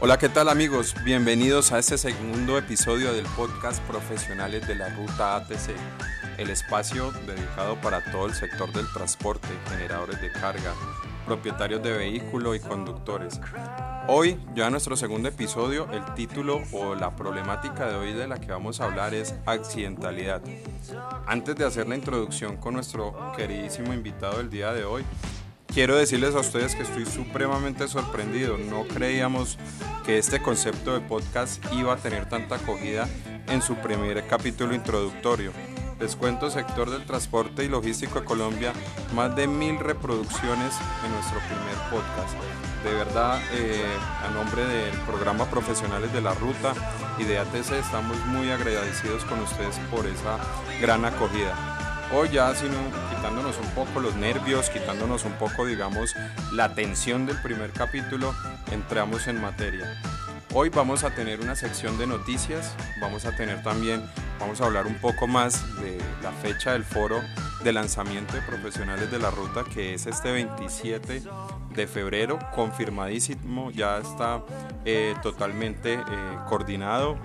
Hola, ¿qué tal amigos? Bienvenidos a este segundo episodio del podcast Profesionales de la Ruta ATC, el espacio dedicado para todo el sector del transporte, generadores de carga, propietarios de vehículo y conductores. Hoy, ya nuestro segundo episodio, el título o la problemática de hoy de la que vamos a hablar es accidentalidad. Antes de hacer la introducción con nuestro queridísimo invitado del día de hoy, quiero decirles a ustedes que estoy supremamente sorprendido. No creíamos que este concepto de podcast iba a tener tanta acogida en su primer capítulo introductorio. Les cuento sector del transporte y logístico de Colombia, más de mil reproducciones en nuestro primer podcast. De verdad, eh, a nombre del programa Profesionales de la Ruta y de ATC, estamos muy agradecidos con ustedes por esa gran acogida. Hoy ya sino quitándonos un poco los nervios, quitándonos un poco, digamos, la tensión del primer capítulo, entramos en materia. Hoy vamos a tener una sección de noticias, vamos a tener también, vamos a hablar un poco más de la fecha del foro de lanzamiento de profesionales de la ruta que es este 27 de febrero, confirmadísimo, ya está eh, totalmente eh, coordinado,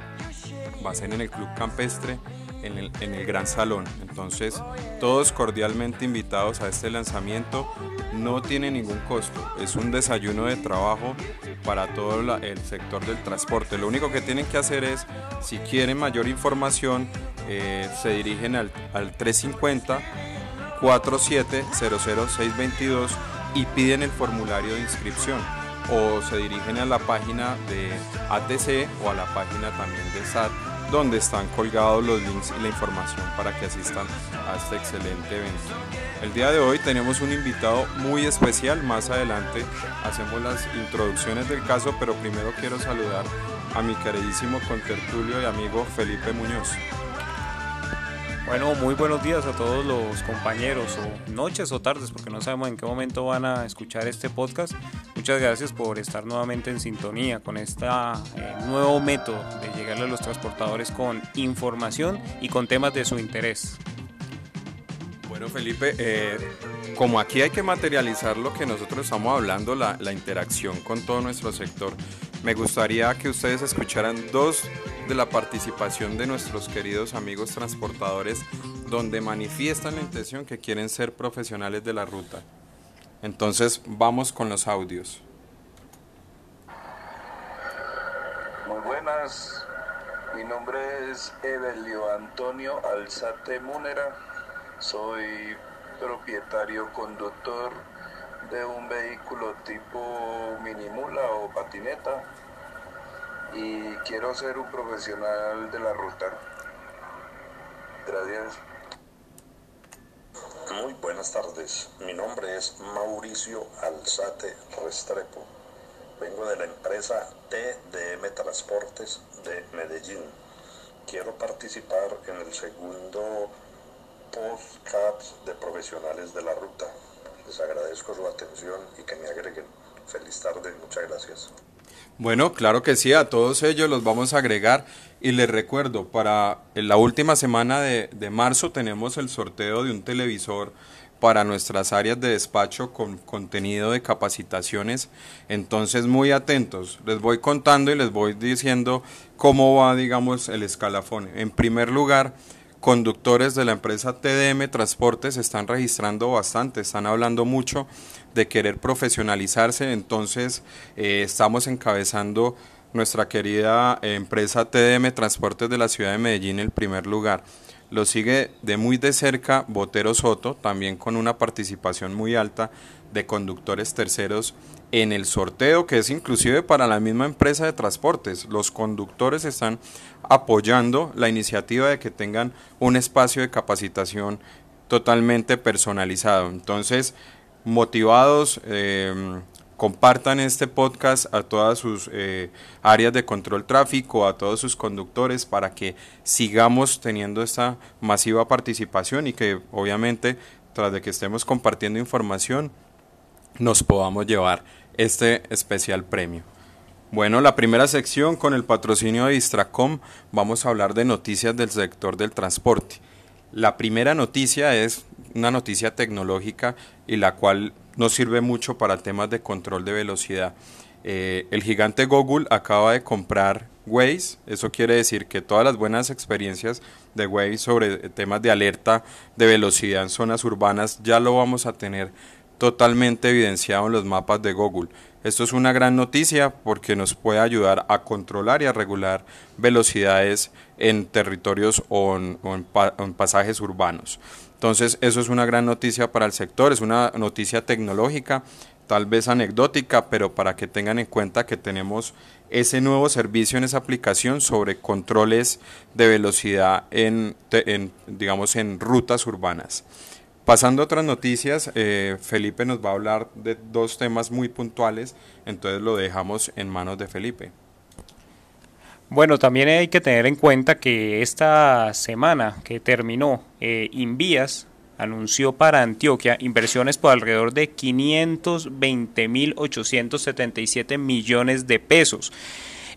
va a ser en el Club Campestre en el, Gran Salón. Entonces, todos cordialmente invitados a este lanzamiento. No tiene ningún costo, es un desayuno de trabajo para todo el sector del transporte. Lo único que tienen que hacer es, si quieren mayor información, eh, se dirigen al, al 350 4700622 y piden el formulario de inscripción o se dirigen a la página de ATC o a la página también de SAT donde están colgados los links y la información para que asistan a este excelente evento. El día de hoy tenemos un invitado muy especial, más adelante hacemos las introducciones del caso, pero primero quiero saludar a mi queridísimo contertulio y amigo Felipe Muñoz. Bueno, muy buenos días a todos los compañeros, o noches o tardes, porque no sabemos en qué momento van a escuchar este podcast. Muchas gracias por estar nuevamente en sintonía con este nuevo método de llegarle a los transportadores con información y con temas de su interés. Bueno, Felipe, eh, como aquí hay que materializar lo que nosotros estamos hablando, la, la interacción con todo nuestro sector, me gustaría que ustedes escucharan dos de la participación de nuestros queridos amigos transportadores donde manifiestan la intención que quieren ser profesionales de la ruta. Entonces vamos con los audios. Muy buenas, mi nombre es Evelio Antonio Alzate Múnera, soy propietario conductor de un vehículo tipo minimula o patineta y quiero ser un profesional de la ruta. Gracias. Muy buenas tardes, mi nombre es Mauricio Alzate Restrepo. Vengo de la empresa TDM Transportes de Medellín. Quiero participar en el segundo podcast de profesionales de la ruta. Les agradezco su atención y que me agreguen. Feliz tarde, muchas gracias. Bueno, claro que sí, a todos ellos los vamos a agregar y les recuerdo, para la última semana de, de marzo tenemos el sorteo de un televisor para nuestras áreas de despacho con contenido de capacitaciones. Entonces, muy atentos. Les voy contando y les voy diciendo cómo va, digamos, el escalafón. En primer lugar, conductores de la empresa TDM Transportes están registrando bastante, están hablando mucho de querer profesionalizarse, entonces eh, estamos encabezando nuestra querida empresa TDM Transportes de la ciudad de Medellín en el primer lugar. Lo sigue de muy de cerca Botero Soto, también con una participación muy alta de conductores terceros en el sorteo, que es inclusive para la misma empresa de transportes. Los conductores están apoyando la iniciativa de que tengan un espacio de capacitación totalmente personalizado. Entonces, motivados, eh, compartan este podcast a todas sus eh, áreas de control tráfico, a todos sus conductores, para que sigamos teniendo esta masiva participación y que obviamente, tras de que estemos compartiendo información, nos podamos llevar este especial premio. Bueno, la primera sección con el patrocinio de Distracom vamos a hablar de noticias del sector del transporte. La primera noticia es una noticia tecnológica y la cual nos sirve mucho para temas de control de velocidad. Eh, el gigante Google acaba de comprar Waze, eso quiere decir que todas las buenas experiencias de Waze sobre temas de alerta de velocidad en zonas urbanas ya lo vamos a tener totalmente evidenciado en los mapas de Google. Esto es una gran noticia porque nos puede ayudar a controlar y a regular velocidades en territorios o en, en pasajes urbanos. Entonces, eso es una gran noticia para el sector, es una noticia tecnológica tal vez anecdótica, pero para que tengan en cuenta que tenemos ese nuevo servicio en esa aplicación sobre controles de velocidad en, digamos, en rutas urbanas. Pasando a otras noticias, eh, Felipe nos va a hablar de dos temas muy puntuales, entonces lo dejamos en manos de Felipe. Bueno, también hay que tener en cuenta que esta semana que terminó, eh, Invías anunció para Antioquia inversiones por alrededor de 520.877 millones de pesos.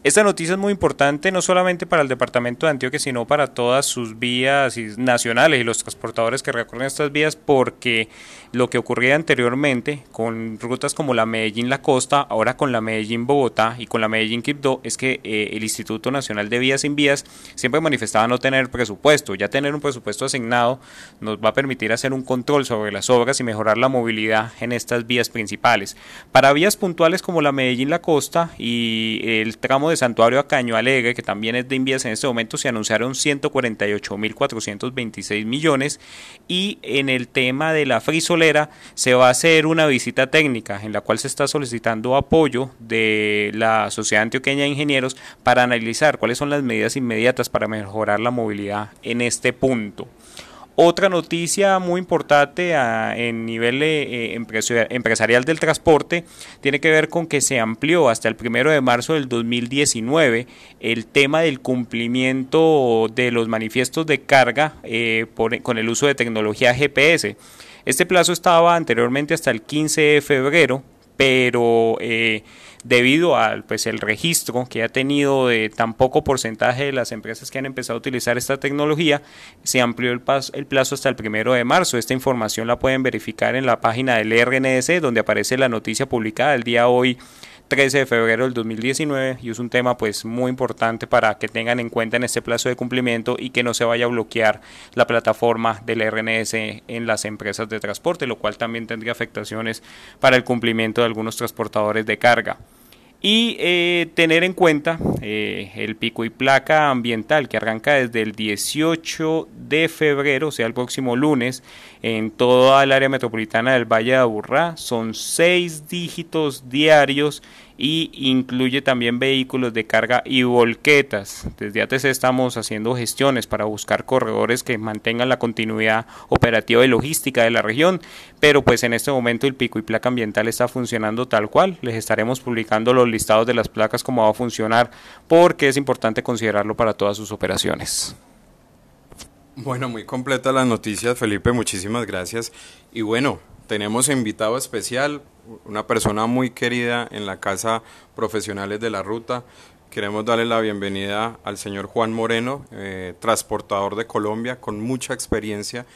Esta noticia es muy importante no solamente para el departamento de Antioquia, sino para todas sus vías nacionales y los transportadores que recorren estas vías, porque lo que ocurría anteriormente con rutas como la Medellín-La Costa, ahora con la Medellín-Bogotá y con la Medellín-Quibdó, es que eh, el Instituto Nacional de Vías sin Vías siempre manifestaba no tener presupuesto. Ya tener un presupuesto asignado nos va a permitir hacer un control sobre las obras y mejorar la movilidad en estas vías principales. Para vías puntuales como la Medellín-La Costa y el tramo de Santuario a Caño Alegre, que también es de Invías en este momento, se anunciaron 148.426 millones y en el tema de la frisolera se va a hacer una visita técnica en la cual se está solicitando apoyo de la Sociedad Antioqueña de Ingenieros para analizar cuáles son las medidas inmediatas para mejorar la movilidad en este punto. Otra noticia muy importante a, en nivel eh, empresarial del transporte tiene que ver con que se amplió hasta el primero de marzo del 2019 el tema del cumplimiento de los manifiestos de carga eh, con el uso de tecnología GPS. Este plazo estaba anteriormente hasta el 15 de febrero, pero eh, debido al pues el registro que ha tenido de tan poco porcentaje de las empresas que han empezado a utilizar esta tecnología, se amplió el, plazo hasta el primero de marzo. Esta información la pueden verificar en la página del RNS, donde aparece la noticia publicada el día hoy 13 de febrero del 2019 y es un tema pues muy importante para que tengan en cuenta en este plazo de cumplimiento y que no se vaya a bloquear la plataforma del RNS en las empresas de transporte, lo cual también tendría afectaciones para el cumplimiento de algunos transportadores de carga y eh, tener en cuenta eh, el pico y placa ambiental que arranca desde el 18 de febrero, o sea, el próximo lunes, en toda el área metropolitana del Valle de Aburrá. Son seis dígitos diarios y incluye también vehículos de carga y volquetas. Desde ATC estamos haciendo gestiones para buscar corredores que mantengan la continuidad operativa y logística de la región, pero pues en este momento el pico y placa ambiental está funcionando tal cual. Les estaremos publicando los listados de las placas cómo va a funcionar porque es importante considerarlo para todas sus operaciones. Bueno, muy completa la noticia, Felipe, muchísimas gracias. Y bueno, tenemos invitado especial, una persona muy querida en la Casa Profesionales de la Ruta. Queremos darle la bienvenida al señor Juan Moreno, eh, transportador de Colombia, con mucha experiencia.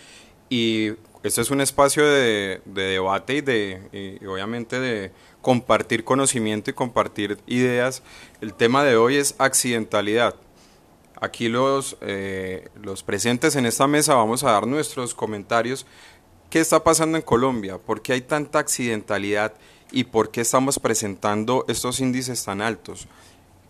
Y este es un espacio de, debate y, de, obviamente de compartir conocimiento y compartir ideas. El tema de hoy es accidentalidad. Aquí los, eh, los presentes en esta mesa vamos a dar nuestros comentarios ¿Qué está pasando en Colombia? ¿Por qué hay tanta accidentalidad y por qué estamos presentando estos índices tan altos?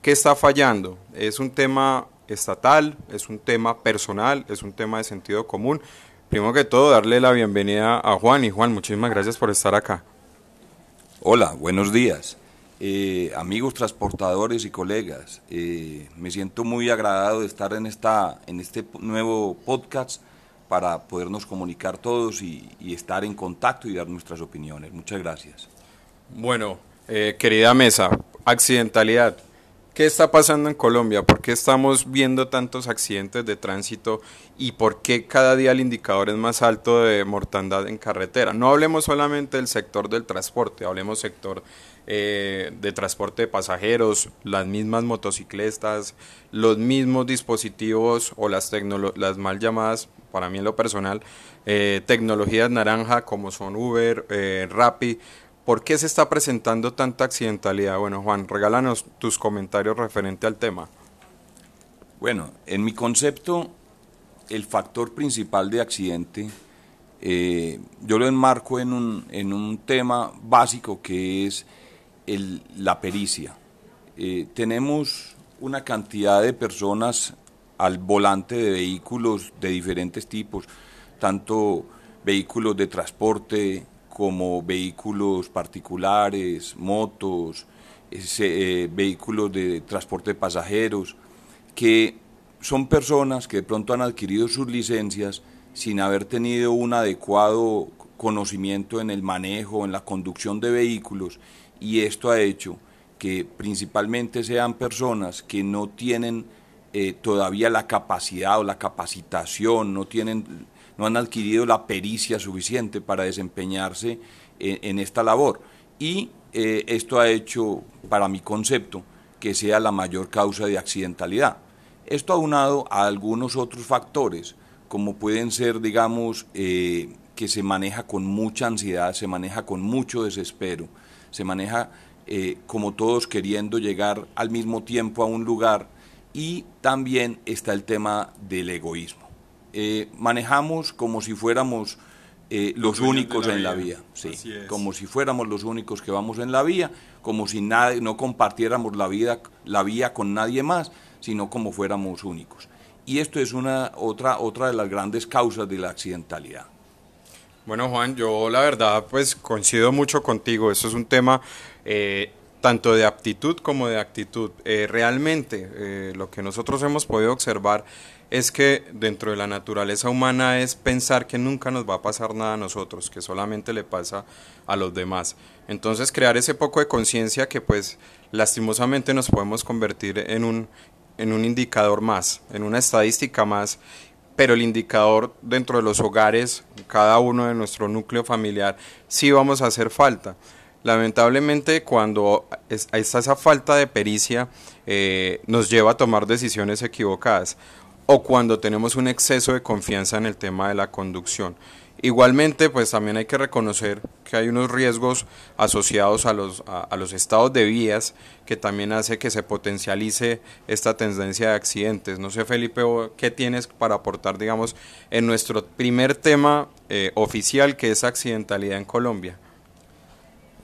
¿Qué está fallando? ¿Es un tema estatal? ¿Es un tema personal? ¿Es un tema de sentido común? Primero que todo, darle la bienvenida a Juan. Y Juan, muchísimas gracias por estar acá. Hola, buenos días. Eh, amigos transportadores y colegas, eh, me siento muy agradado de estar en, esta, en este nuevo podcast para podernos comunicar todos y, estar en contacto y dar nuestras opiniones. Muchas gracias. Bueno, eh, querida mesa, accidentalidad. ¿Qué está pasando en Colombia? ¿Por qué estamos viendo tantos accidentes de tránsito y por qué cada día el indicador es más alto de mortandad en carretera? No hablemos solamente del sector del transporte, hablemos sector eh, de transporte de pasajeros, las mismas motocicletas, los mismos dispositivos o las, las mal llamadas para mí en lo personal, eh, tecnologías naranja como son Uber, eh, Rappi, ¿Por qué se está presentando tanta accidentalidad? Bueno, Juan, regálanos tus comentarios referente al tema. Bueno, en mi concepto, el factor principal de accidente, eh, yo lo enmarco en un, en un tema básico que es la pericia. Eh, tenemos una cantidad de personas al volante de vehículos de diferentes tipos, tanto vehículos de transporte como vehículos particulares, motos, eh, vehículos de transporte de pasajeros, que son personas que de pronto han adquirido sus licencias sin haber tenido un adecuado conocimiento en el manejo, en la conducción de vehículos, y esto ha hecho que principalmente sean personas que no tienen eh, todavía la capacidad o la capacitación, no, tienen, no han adquirido la pericia suficiente para desempeñarse en, esta labor. Y eh, esto ha hecho, para mi concepto, que sea la mayor causa de accidentalidad. Esto aunado a algunos otros factores, como pueden ser, digamos, eh, que se maneja con mucha ansiedad, se maneja con mucho desespero, se maneja eh, como todos queriendo llegar al mismo tiempo a un lugar y también está el tema del egoísmo. Eh, manejamos como si fuéramos los, únicos en la vía, sí, como si fuéramos los únicos que vamos en la vía, como si nadie, no compartiéramos la, vida, la vía con nadie más, sino como fuéramos únicos. Y esto es una otra, otra de las grandes causas de la accidentalidad. Bueno, Juan, yo la verdad pues coincido mucho contigo. Esto es un tema eh, tanto de aptitud como de actitud. Eh, realmente eh, lo que nosotros hemos podido observar es que dentro de la naturaleza humana es pensar que nunca nos va a pasar nada a nosotros, que solamente le pasa a los demás. Entonces crear ese poco de conciencia que pues lastimosamente nos podemos convertir en un, en un indicador más, en una estadística más, pero el indicador dentro de los hogares, cada uno de nuestro núcleo familiar, sí vamos a hacer falta. Lamentablemente, cuando está esa falta de pericia, eh, nos lleva a tomar decisiones equivocadas o cuando tenemos un exceso de confianza en el tema de la conducción. Igualmente, pues también hay que reconocer que hay unos riesgos asociados a los, a, los estados de vías que también hace que se potencialice esta tendencia de accidentes. No sé, Felipe, ¿qué tienes para aportar, digamos, en nuestro primer tema eh, oficial que es accidentalidad en Colombia?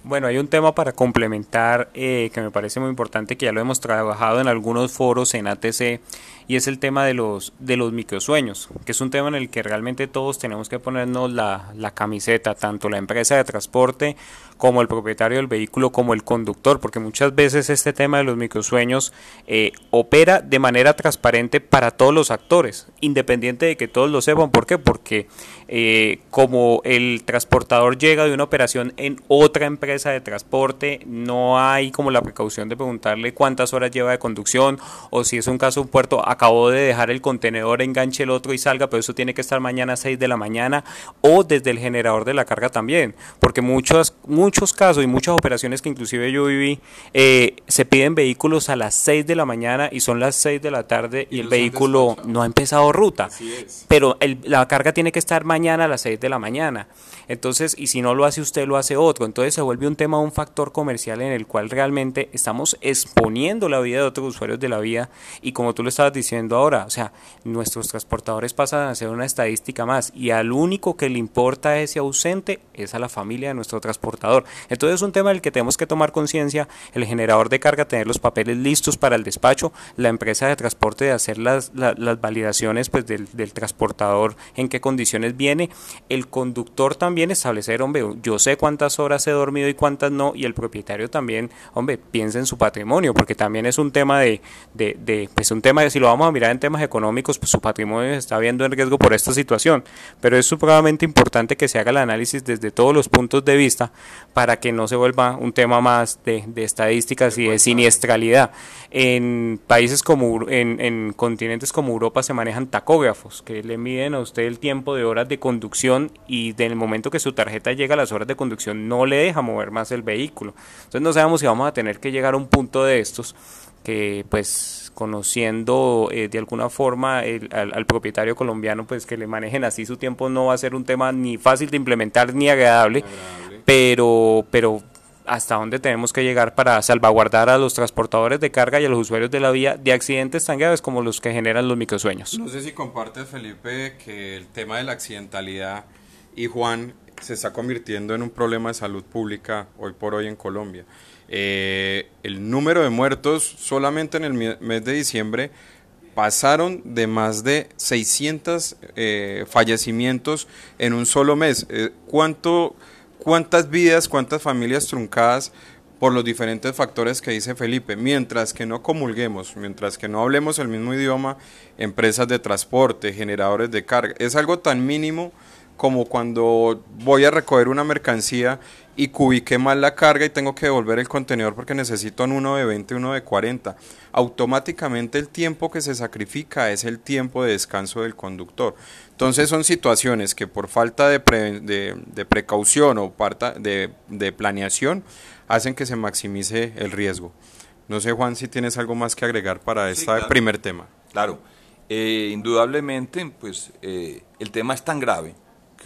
Bueno, hay un tema para complementar eh, que me parece muy importante, que ya lo hemos trabajado en algunos foros en ATC, y es el tema de los, de los microsueños, que es un tema en el que realmente todos tenemos que ponernos la, la camiseta, tanto la empresa de transporte como el propietario del vehículo, como el conductor, porque muchas veces este tema de los microsueños eh, opera de manera transparente para todos los actores, independiente de que todos lo sepan. ¿Por qué? Porque eh, como el transportador llega de una operación en otra empresa de transporte, no hay como la precaución de preguntarle cuántas horas lleva de conducción o si es un caso un puerto, acabó de dejar el contenedor, enganche el otro y salga, pero eso tiene que estar mañana a 6 de la mañana o desde el generador de la carga también, porque muchos, muchos casos y muchas operaciones que inclusive yo viví, eh, se piden vehículos a las 6 de la mañana y son las 6 de la tarde y, el vehículo no ha empezado ruta, pero la carga tiene que estar mañana a las 6 de la mañana. Entonces, y si no lo hace usted, lo hace otro. Entonces se vuelve un tema, un factor comercial en el cual realmente estamos exponiendo la vida de otros usuarios de la vía. Y como tú lo estabas diciendo ahora, o sea, nuestros transportadores pasan a ser una estadística más. Y al único que le importa ese ausente es a la familia de nuestro transportador. Entonces es un tema del que tenemos que tomar conciencia. El generador de carga, tener los papeles listos para el despacho. La empresa de transporte de hacer las, las, validaciones pues, del, del transportador, en qué condiciones viene. El conductor también establecer, hombre, yo sé cuántas horas he dormido y cuántas no, y el propietario también, hombre, piensa en su patrimonio, porque también es un tema de, de, de pues un tema de, si lo vamos a mirar en temas económicos, pues su patrimonio está viendo en riesgo por esta situación, pero es supremamente importante que se haga el análisis desde todos los puntos de vista para que no se vuelva un tema más de, de estadísticas y de siniestralidad. En países como, en, en continentes como Europa se manejan tacógrafos, que le miden a usted el tiempo de horas de conducción y del momento que su tarjeta llega a las horas de conducción no le deja mover más el vehículo. Entonces no sabemos si vamos a tener que llegar a un punto de estos que pues conociendo eh, de alguna forma al, propietario colombiano pues que le manejen así su tiempo no va a ser un tema ni fácil de implementar ni agradable, pero pero hasta dónde tenemos que llegar para salvaguardar a los transportadores de carga y a los usuarios de la vía de accidentes tan graves como los que generan los microsueños. No sé si compartes, Felipe, que el tema de la accidentalidad y Juan se está convirtiendo en un problema de salud pública hoy por hoy en Colombia. Eh, el número de muertos solamente en el mes de diciembre pasaron de más de 600 eh, fallecimientos en un solo mes. Eh, ¿Cuánto, ¿Cuántas vidas, cuántas familias truncadas por los diferentes factores que dice Felipe? Mientras que no comulguemos, mientras que no hablemos el mismo idioma, empresas de transporte, generadores de carga, es algo tan mínimo como cuando voy a recoger una mercancía y cubiqué mal la carga y tengo que devolver el contenedor porque necesito un uno de 20, uno de 40. Automáticamente el tiempo que se sacrifica es el tiempo de descanso del conductor. Entonces son situaciones que por falta de, de, precaución o de, de, planeación hacen que se maximice el riesgo. No sé Juan si tienes algo más que agregar para este primer tema. Claro, eh, indudablemente pues eh, el tema es tan grave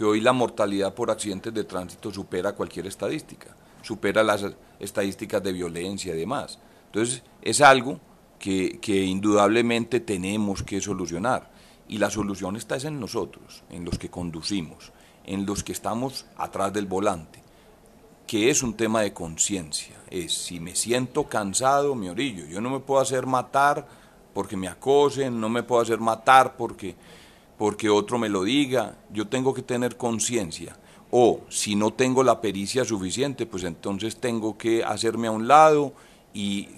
que hoy la mortalidad por accidentes de tránsito supera cualquier estadística, supera las estadísticas de violencia y demás. Entonces, es algo que, indudablemente tenemos que solucionar. Y la solución está en nosotros, en los que conducimos, en los que estamos atrás del volante, que es un tema de conciencia. Es si me siento cansado, me orillo. Yo no me puedo hacer matar porque me acosen, no me puedo hacer matar porque porque otro me lo diga, yo tengo que tener conciencia. O si no tengo la pericia suficiente, pues entonces tengo que hacerme a un lado y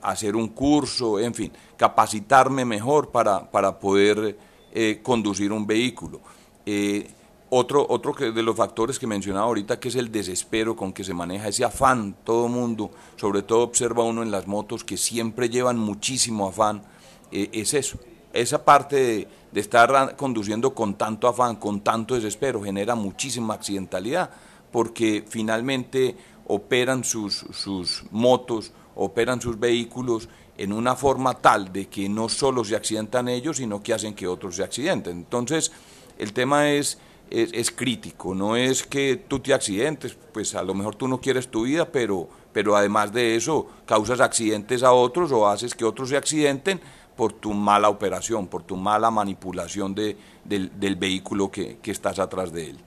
hacer un curso, en fin, capacitarme mejor para, para poder eh, conducir un vehículo. Eh, otro, otro que de los factores que mencionaba ahorita, que es el desespero con que se maneja, ese afán, todo mundo, sobre todo observa uno en las motos que siempre llevan muchísimo afán, eh, es eso, esa parte de estar conduciendo con tanto afán, con tanto desespero, genera muchísima accidentalidad, porque finalmente operan sus, sus motos, operan sus vehículos en una forma tal de que no solo se accidentan ellos, sino que hacen que otros se accidenten. Entonces, el tema es, es, crítico, no es que tú te accidentes, pues a lo mejor tú no quieres tu vida, pero, pero además de eso causas accidentes a otros o haces que otros se accidenten, por tu mala operación, por tu mala manipulación de, del, vehículo que, que, estás atrás de él.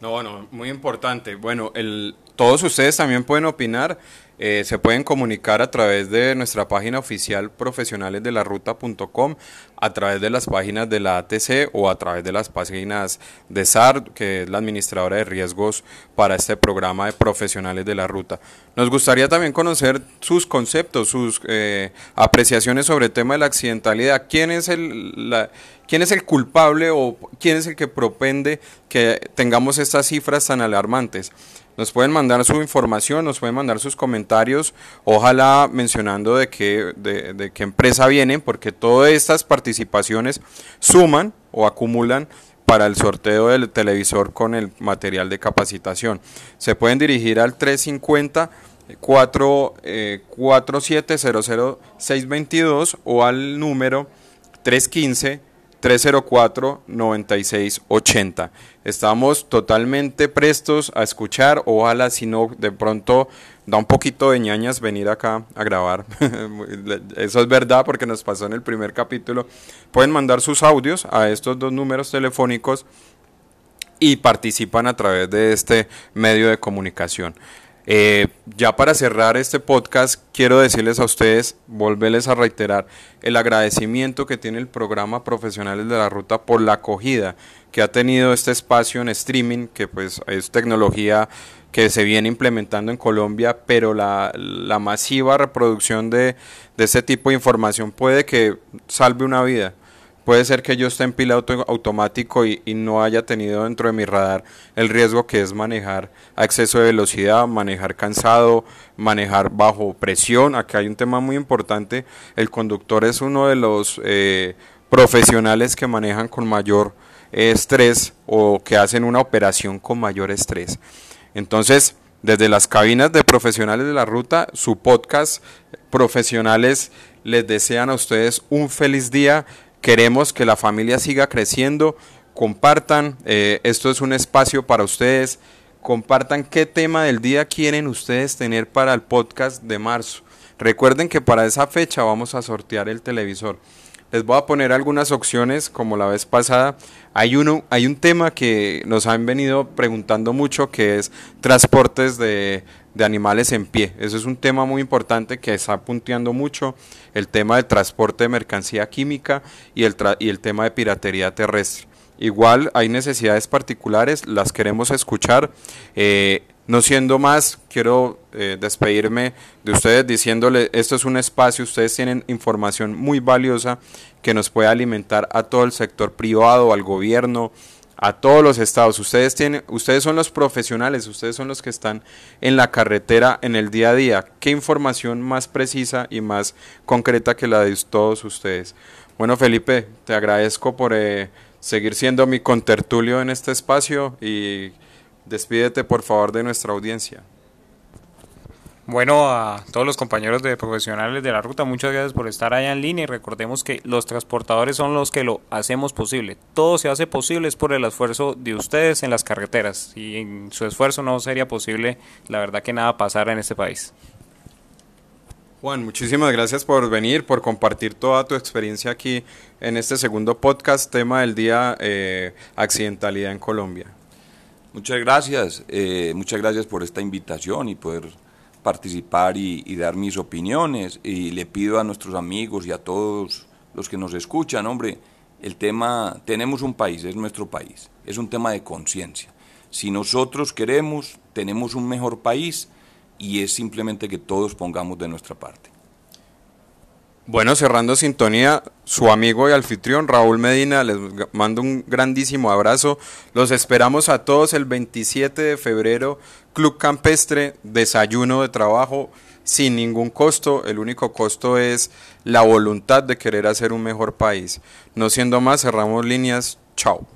No, bueno, muy importante. Bueno, el, todos ustedes también pueden opinar, eh, se pueden comunicar a través de nuestra página oficial profesionalesdelaruta.com, a través de las páginas de la ATC o a través de las páginas de SAR, que es la administradora de riesgos para este programa de profesionales de la ruta. Nos gustaría también conocer sus conceptos, sus eh, apreciaciones sobre el tema de la accidentalidad. ¿Quién es el, ¿Quién es el culpable o quién es el que propende que tengamos estas cifras tan alarmantes? Nos pueden mandar su información, nos pueden mandar sus comentarios, ojalá mencionando de qué, de, qué empresa vienen, porque todas estas participaciones suman o acumulan para el sorteo del televisor con el material de capacitación. Se pueden dirigir al 350 4, 622 o al número 315 304-9680. Estamos totalmente prestos a escuchar, ojalá si no de pronto da un poquito de ñañas venir acá a grabar. Eso es verdad porque nos pasó en el primer capítulo. Pueden mandar sus audios a estos dos números telefónicos y participan a través de este medio de comunicación. Eh, ya para cerrar este podcast, quiero decirles a ustedes, volverles a reiterar el agradecimiento que tiene el programa Profesionales de la Ruta por la acogida que ha tenido este espacio en streaming, que pues es tecnología que se viene implementando en Colombia, pero la, la masiva reproducción de, de este tipo de información puede que salve una vida Puede ser que yo esté en piloto automático y, no haya tenido dentro de mi radar el riesgo que es manejar a exceso de velocidad, manejar cansado, manejar bajo presión. Aquí hay un tema muy importante. El conductor es uno de los eh, profesionales que manejan con mayor estrés o que hacen una operación con mayor estrés. Entonces, desde las cabinas de profesionales de la ruta, su podcast, profesionales les desean a ustedes un feliz día Queremos que la familia siga creciendo. Compartan. Eh, esto es un espacio para ustedes. compartan qué tema del día quieren ustedes tener para el podcast de marzo. Recuerden que para esa fecha vamos a sortear el televisor. Les voy a poner algunas opciones como la vez pasada. Hay, uno, hay un tema que nos han venido preguntando mucho que es transportes de, de animales en pie. Eso es un tema muy importante que está punteando mucho. El tema del transporte de mercancía química y el, y el tema de piratería terrestre. Igual hay necesidades particulares, las queremos escuchar. Eh, no siendo más, quiero eh, despedirme de ustedes diciéndole, esto es un espacio, ustedes tienen información muy valiosa que nos puede alimentar a todo el sector privado, al gobierno, a todos los estados. Ustedes tienen, ustedes son los profesionales, ustedes son los que están en la carretera en el día a día. ¿Qué información más precisa y más concreta que la de todos ustedes? Bueno, Felipe, te agradezco por eh, seguir siendo mi contertulio en este espacio y Despídete por favor de nuestra audiencia. Bueno, a todos los compañeros de profesionales de la ruta, muchas gracias por estar allá en línea y recordemos que los transportadores son los que lo hacemos posible. Todo se hace posible es por el esfuerzo de ustedes en las carreteras y en su esfuerzo no sería posible, la verdad que nada pasara en este país. Juan, muchísimas gracias por venir, por compartir toda tu experiencia aquí en este segundo podcast, tema del día, eh, accidentalidad en Colombia. Muchas gracias, eh, muchas gracias por esta invitación y poder participar y, dar mis opiniones. Y le pido a nuestros amigos y a todos los que nos escuchan, hombre, el tema, tenemos un país, es nuestro país, es un tema de conciencia. Si nosotros queremos, tenemos un mejor país y es simplemente que todos pongamos de nuestra parte. Bueno, cerrando sintonía, su amigo y anfitrión Raúl Medina, les mando un grandísimo abrazo. Los esperamos a todos el 27 de febrero, Club Campestre, desayuno de trabajo sin ningún costo. El único costo es la voluntad de querer hacer un mejor país. No siendo más, cerramos líneas. Chao.